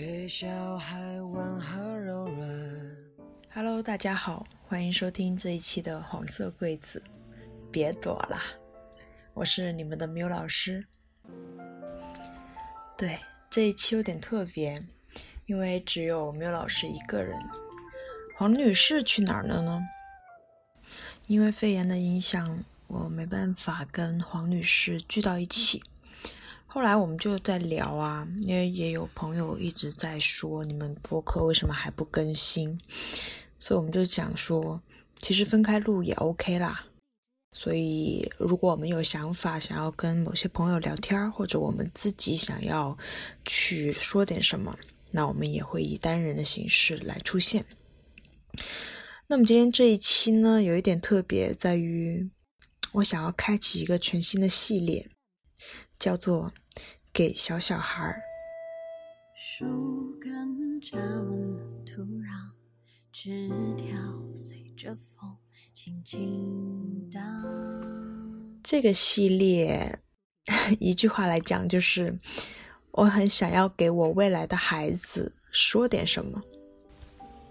给小孩温和柔软。Hello，大家好，欢迎收听这一期的黄色柜子。别躲啦，我是你们的缪老师。对，这一期有点特别，因为只有缪老师一个人。黄女士去哪儿了呢？因为肺炎的影响，我没办法跟黄女士聚到一起。后来我们就在聊啊，因为也有朋友一直在说你们播客为什么还不更新，所以我们就讲说，其实分开录也 OK 啦。所以如果我们有想法想要跟某些朋友聊天，或者我们自己想要去说点什么，那我们也会以单人的形式来出现。那么今天这一期呢，有一点特别，在于我想要开启一个全新的系列，叫做“给小小孩儿”。树根扎稳了土壤，枝条随着风轻轻荡。这个系列，一句话来讲，就是我很想要给我未来的孩子说点什么。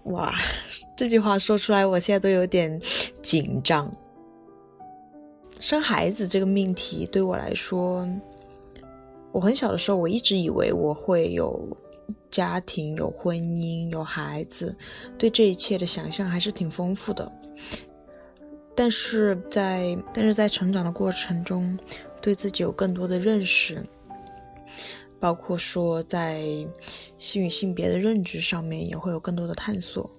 哇，这句话说出来，我现在都有点紧张。生孩子这个命题对我来说，我很小的时候，我一直以为我会有家庭、有婚姻、有孩子，对这一切的想象还是挺丰富的。但是在但是在成长的过程中，对自己有更多的认识，包括说在性与性别的认知上面也会有更多的探索。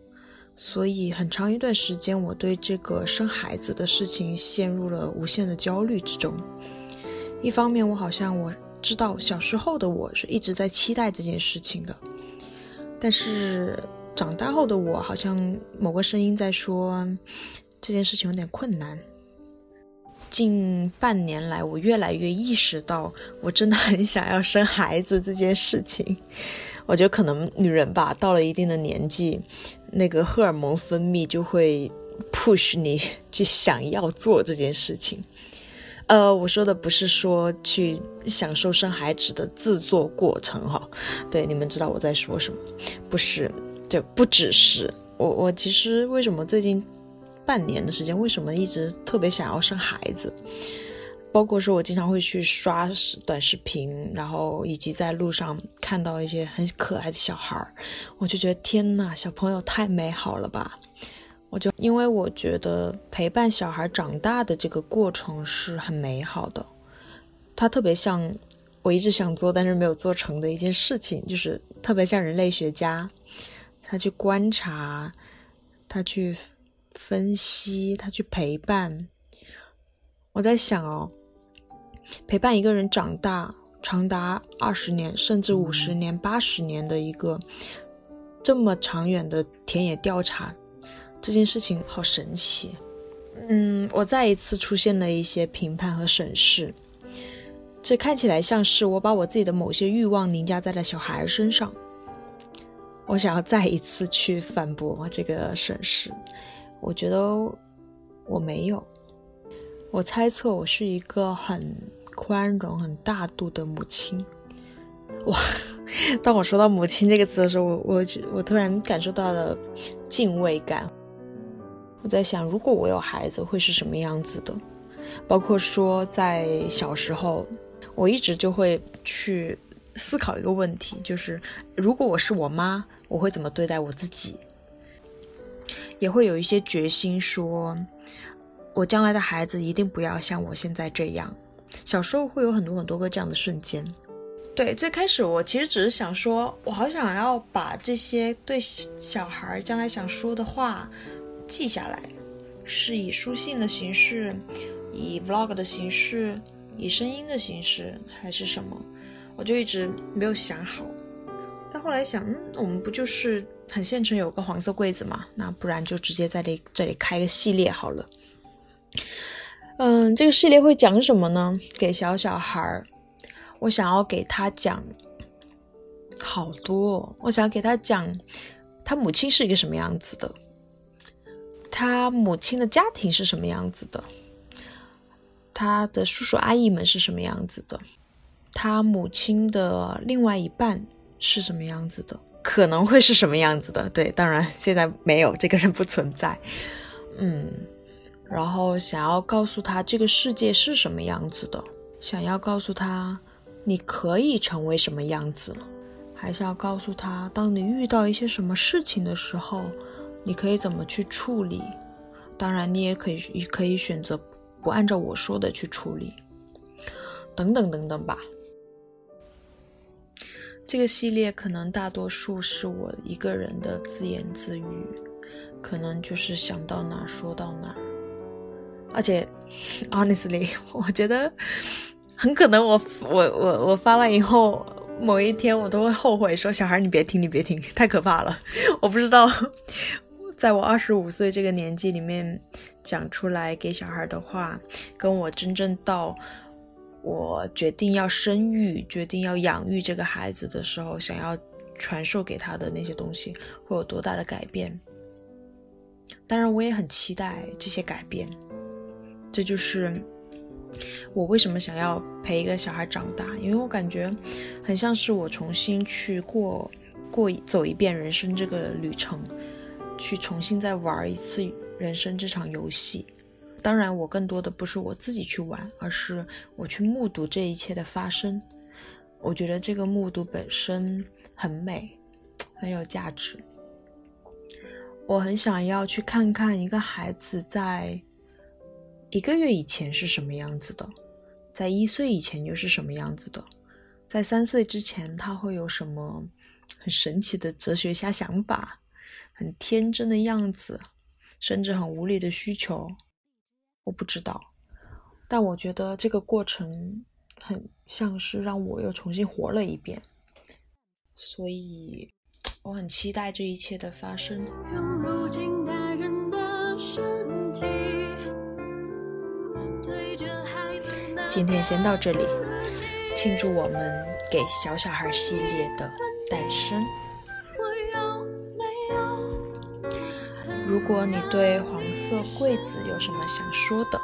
所以很长一段时间，我对这个生孩子的事情陷入了无限的焦虑之中。一方面，我好像我知道小时候的我是一直在期待这件事情的，但是长大后的我好像某个声音在说。这件事情有点困难。近半年来，我越来越意识到，我真的很想要生孩子这件事情。我觉得可能女人吧，到了一定的年纪，那个荷尔蒙分泌就会 push 你去想要做这件事情。呃，我说的不是说去享受生孩子的制作过程哈，对，你们知道我在说什么？不是，就不只是我。我其实为什么最近？半年的时间，为什么一直特别想要生孩子？包括说我经常会去刷短视频，然后以及在路上看到一些很可爱的小孩儿，我就觉得天呐，小朋友太美好了吧！我就因为我觉得陪伴小孩长大的这个过程是很美好的，它特别像我一直想做但是没有做成的一件事情，就是特别像人类学家，他去观察，他去。分析他去陪伴，我在想哦，陪伴一个人长大长达二十年，甚至五十年、八十年的一个这么长远的田野调查，这件事情好神奇。嗯，我再一次出现了一些评判和审视，这看起来像是我把我自己的某些欲望凝加在了小孩身上。我想要再一次去反驳这个审视。我觉得我没有，我猜测我是一个很宽容、很大度的母亲。哇！当我说到“母亲”这个词的时候，我我我突然感受到了敬畏感。我在想，如果我有孩子，会是什么样子的？包括说，在小时候，我一直就会去思考一个问题，就是如果我是我妈，我会怎么对待我自己？也会有一些决心说，我将来的孩子一定不要像我现在这样。小时候会有很多很多个这样的瞬间。对，最开始我其实只是想说，我好想要把这些对小孩将来想说的话记下来，是以书信的形式，以 vlog 的形式，以声音的形式，还是什么？我就一直没有想好。但后来想，嗯，我们不就是很现成有个黄色柜子嘛？那不然就直接在这这里开个系列好了。嗯，这个系列会讲什么呢？给小小孩儿，我想要给他讲好多。我想要给他讲他母亲是一个什么样子的，他母亲的家庭是什么样子的，他的叔叔阿姨们是什么样子的，他母亲的另外一半是什么样子的，可能会是什么样子的。对，当然现在没有这个人不存在。嗯，然后想要告诉他这个世界是什么样子的，想要告诉他你可以成为什么样子，还是要告诉他，当你遇到一些什么事情的时候，你可以怎么去处理。当然，你也可以可以选择不按照我说的去处理，等等等等吧。这个系列可能大多数是我一个人的自言自语，可能就是想到哪说到哪。而且，honestly，我觉得很可能我我我我发完以后，某一天我都会后悔，说小孩你别听，你别听，太可怕了。我不知道，在我二十五岁这个年纪里面讲出来给小孩的话，跟我真正到。我决定要生育，决定要养育这个孩子的时候，想要传授给他的那些东西会有多大的改变？当然，我也很期待这些改变。这就是我为什么想要陪一个小孩长大，因为我感觉很像是我重新去过过走一遍人生这个旅程，去重新再玩一次人生这场游戏。当然，我更多的不是我自己去玩，而是我去目睹这一切的发生。我觉得这个目睹本身很美，很有价值。我很想要去看看一个孩子在一个月以前是什么样子的，在一岁以前又是什么样子的，在三岁之前他会有什么很神奇的哲学家想法，很天真的样子，甚至很无理的需求。我不知道，但我觉得这个过程很像是让我又重新活了一遍，所以我很期待这一切的发生。今天先到这里，庆祝我们给小小孩系列的诞生。如果你对黄色柜子有什么想说的，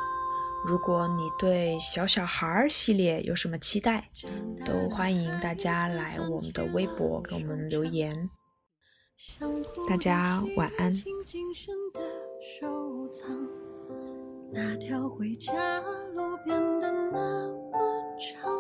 如果你对小小孩系列有什么期待，都欢迎大家来我们的微博给我们留言。大家晚安。那条回家路变得那么长，